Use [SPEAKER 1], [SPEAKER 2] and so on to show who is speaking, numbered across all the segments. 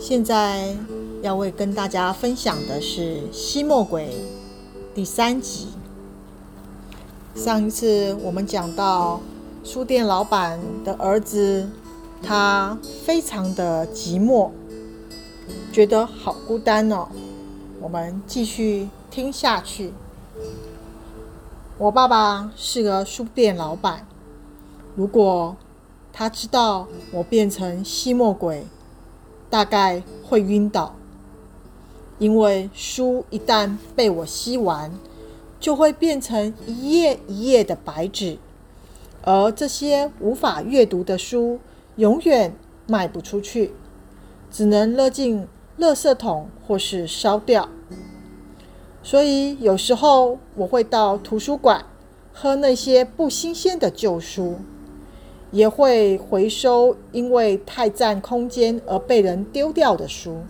[SPEAKER 1] 现在要为跟大家分享的是《吸墨鬼》第三集。上一次我们讲到书店老板的儿子，他非常的寂寞，觉得好孤单哦。我们继续听下去。我爸爸是个书店老板，如果他知道我变成吸墨鬼，大概会晕倒，因为书一旦被我吸完，就会变成一页一页的白纸，而这些无法阅读的书永远卖不出去，只能扔进垃圾桶或是烧掉。所以有时候我会到图书馆喝那些不新鲜的旧书。也会回收因为太占空间而被人丢掉的书，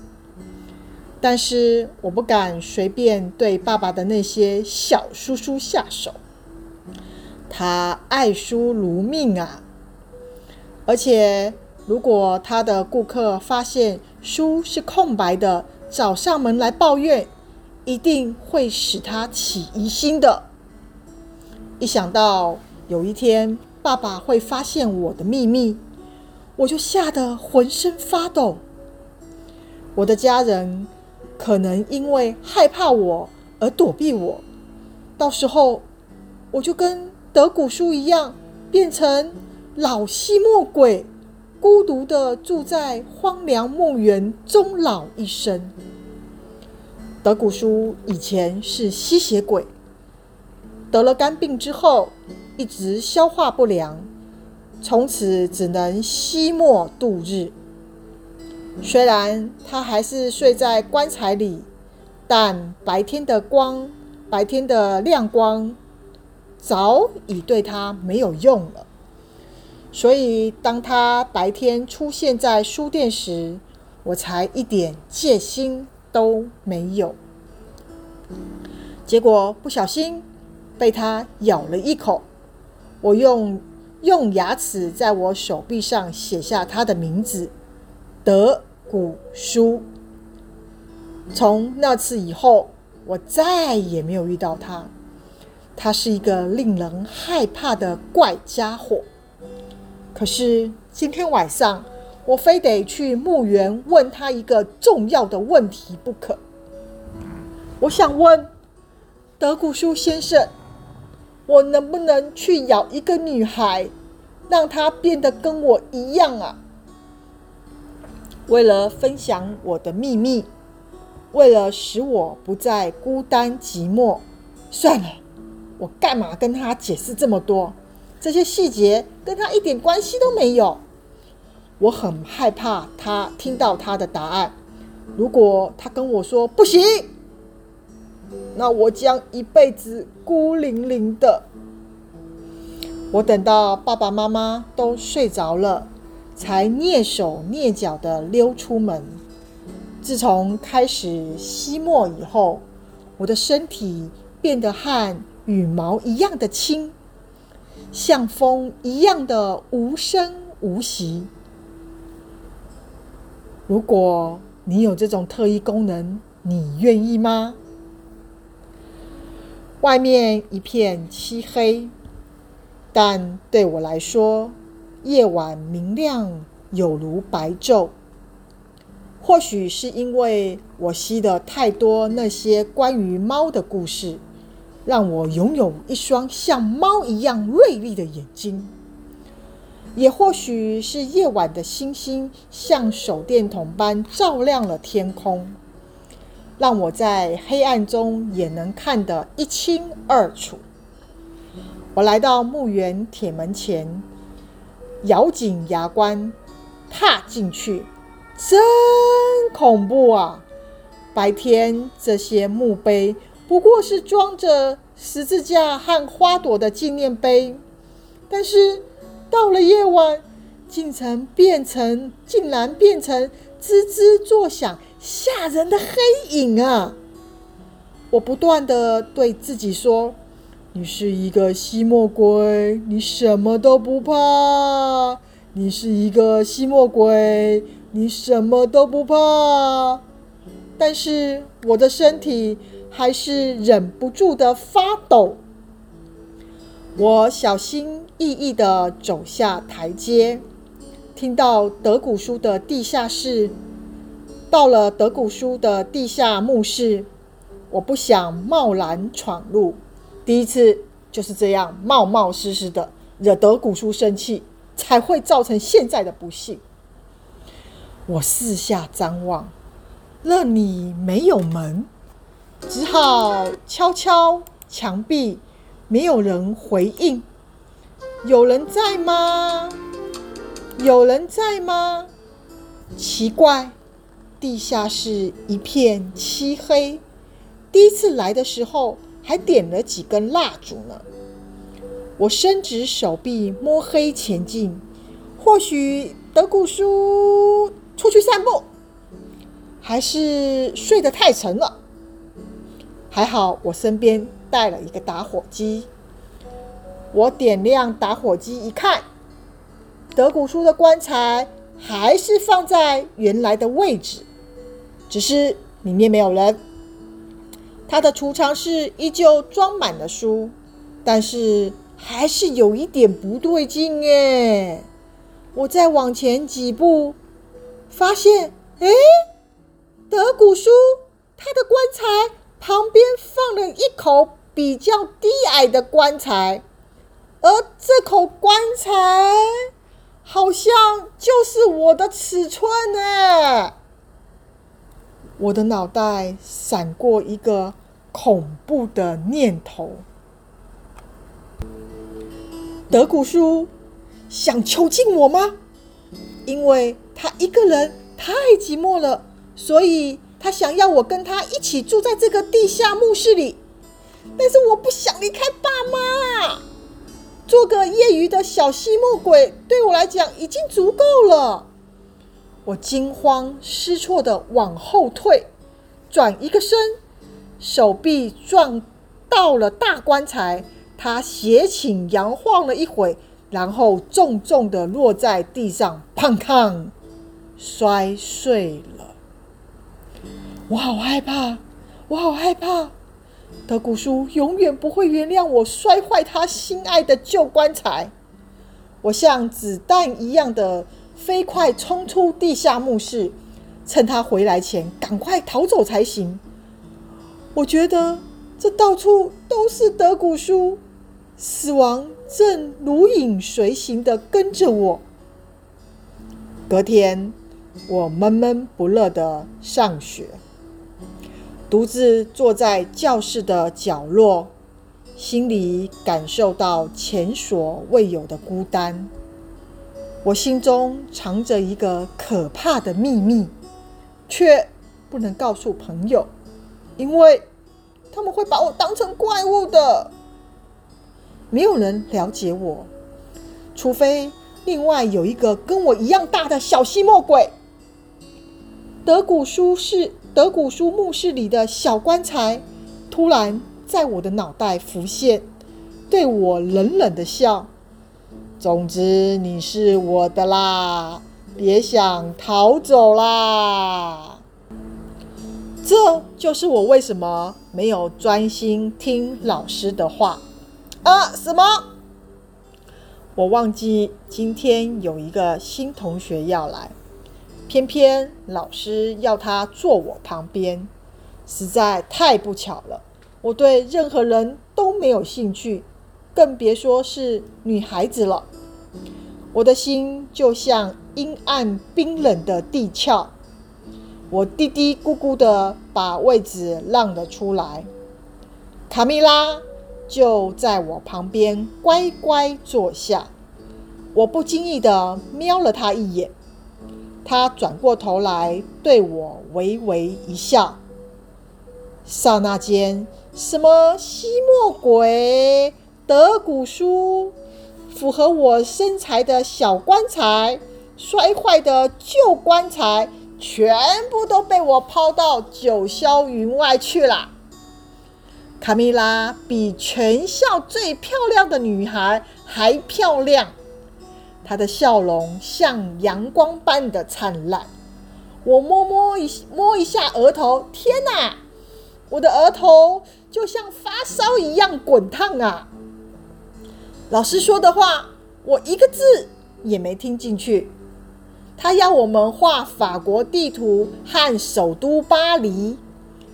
[SPEAKER 1] 但是我不敢随便对爸爸的那些小叔叔下手。他爱书如命啊！而且如果他的顾客发现书是空白的，找上门来抱怨，一定会使他起疑心的。一想到有一天，爸爸会发现我的秘密，我就吓得浑身发抖。我的家人可能因为害怕我而躲避我，到时候我就跟德古书一样，变成老吸墨鬼，孤独地住在荒凉墓园，终老一生。德古书以前是吸血鬼，得了肝病之后，一直消化不良，从此只能吸墨度日。虽然他还是睡在棺材里，但白天的光、白天的亮光早已对他没有用了。所以，当他白天出现在书店时，我才一点戒心都没有。结果不小心被他咬了一口。我用用牙齿在我手臂上写下他的名字，德古书。从那次以后，我再也没有遇到他。他是一个令人害怕的怪家伙。可是今天晚上，我非得去墓园问他一个重要的问题不可。我想问德古书先生。我能不能去咬一个女孩，让她变得跟我一样啊？为了分享我的秘密，为了使我不再孤单寂寞，算了，我干嘛跟他解释这么多？这些细节跟他一点关系都没有。我很害怕他听到他的答案。如果他跟我说不行，那我将一辈子孤零零的。我等到爸爸妈妈都睡着了，才蹑手蹑脚的溜出门。自从开始吸墨以后，我的身体变得和羽毛一样的轻，像风一样的无声无息。如果你有这种特异功能，你愿意吗？外面一片漆黑，但对我来说，夜晚明亮有如白昼。或许是因为我吸的太多那些关于猫的故事，让我拥有一双像猫一样锐利的眼睛。也或许是夜晚的星星像手电筒般照亮了天空。让我在黑暗中也能看得一清二楚。我来到墓园铁门前，咬紧牙关踏进去，真恐怖啊！白天这些墓碑不过是装着十字架和花朵的纪念碑，但是到了夜晚，竟成变成竟然变成吱吱作响。吓人的黑影啊！我不断地对自己说：“你是一个吸墨鬼，你什么都不怕，你是一个吸墨鬼，你什么都不怕。”但是我的身体还是忍不住的发抖。我小心翼翼地走下台阶，听到德古书的地下室。到了德古书的地下墓室，我不想贸然闯入。第一次就是这样冒冒失失的惹德古书生气，才会造成现在的不幸。我四下张望，那里没有门，只好敲敲墙壁，没有人回应。有人在吗？有人在吗？奇怪。地下室一片漆黑，第一次来的时候还点了几根蜡烛呢。我伸直手臂摸黑前进，或许德古书出去散步，还是睡得太沉了。还好我身边带了一个打火机，我点亮打火机一看，德古书的棺材还是放在原来的位置。只是里面没有人，他的储藏室依旧装满了书，但是还是有一点不对劲耶。我再往前几步，发现，哎，德古书他的棺材旁边放了一口比较低矮的棺材，而这口棺材好像就是我的尺寸呢。我的脑袋闪过一个恐怖的念头：德古叔想囚禁我吗？因为他一个人太寂寞了，所以他想要我跟他一起住在这个地下墓室里。但是我不想离开爸妈，做个业余的小吸墨鬼对我来讲已经足够了。我惊慌失措的往后退，转一个身，手臂撞到了大棺材，它斜倾摇晃了一会，然后重重的落在地上，砰砰，摔碎了。我好害怕，我好害怕！德古叔永远不会原谅我摔坏他心爱的旧棺材。我像子弹一样的。飞快冲出地下墓室，趁他回来前赶快逃走才行。我觉得这到处都是德古叔，死亡正如影随形的跟着我。隔天，我闷闷不乐的上学，独自坐在教室的角落，心里感受到前所未有的孤单。我心中藏着一个可怕的秘密，却不能告诉朋友，因为他们会把我当成怪物的。没有人了解我，除非另外有一个跟我一样大的小吸墨鬼。德古书是德古书墓室里的小棺材，突然在我的脑袋浮现，对我冷冷的笑。总之，你是我的啦，别想逃走啦！这就是我为什么没有专心听老师的话啊？什么？我忘记今天有一个新同学要来，偏偏老师要他坐我旁边，实在太不巧了。我对任何人都没有兴趣。更别说是女孩子了。我的心就像阴暗冰冷的地壳。我嘀嘀咕咕的把位置让了出来。卡蜜拉就在我旁边乖乖坐下。我不经意的瞄了她一眼，他转过头来对我微微一笑。刹那间，什么吸墨鬼？德古书，符合我身材的小棺材，摔坏的旧棺材，全部都被我抛到九霄云外去了。卡蜜拉比全校最漂亮的女孩还漂亮，他的笑容像阳光般的灿烂。我摸摸一摸一下额头，天哪！我的额头就像发烧一样滚烫啊！老师说的话，我一个字也没听进去。他要我们画法国地图和首都巴黎，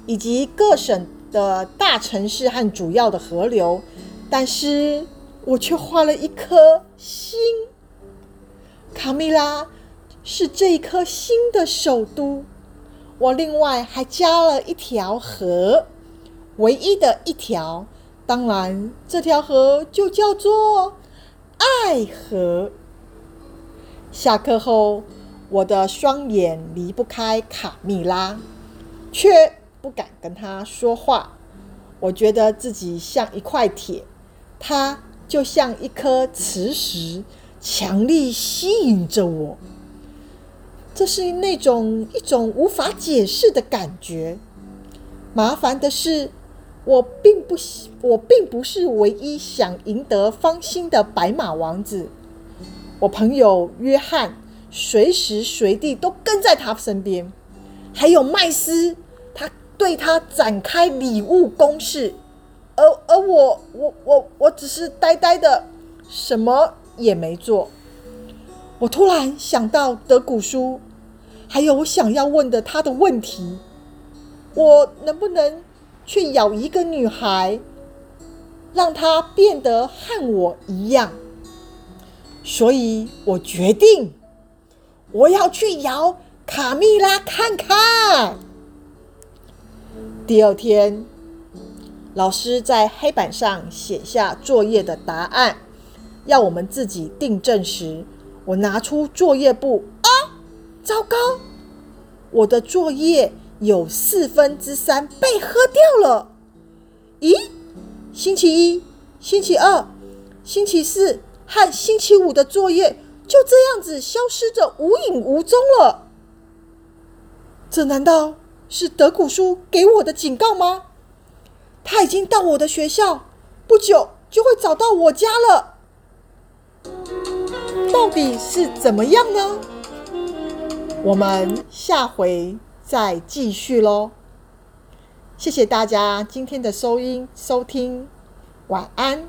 [SPEAKER 1] 以及各省的大城市和主要的河流，但是我却画了一颗心。卡蜜拉是这一颗星的首都。我另外还加了一条河，唯一的一条。当然，这条河就叫做爱河。下课后，我的双眼离不开卡蜜拉，却不敢跟她说话。我觉得自己像一块铁，她就像一颗磁石，强力吸引着我。这是那种一种无法解释的感觉。麻烦的是，我并不，我并不是唯一想赢得芳心的白马王子。我朋友约翰随时随地都跟在他身边，还有麦斯，他对他展开礼物攻势，而而我我我我只是呆呆的，什么也没做。我突然想到德古书，还有我想要问的他的问题，我能不能去咬一个女孩，让她变得和我一样？所以我决定，我要去咬卡蜜拉看看。第二天，老师在黑板上写下作业的答案，要我们自己订正时，我拿出作业簿啊，糟糕！我的作业有四分之三被喝掉了。咦？星期一、星期二、星期四。和星期五的作业就这样子消失着无影无踪了。这难道是德古书给我的警告吗？他已经到我的学校，不久就会找到我家了。到底是怎么样呢？我们下回再继续喽。谢谢大家今天的收音收听，晚安。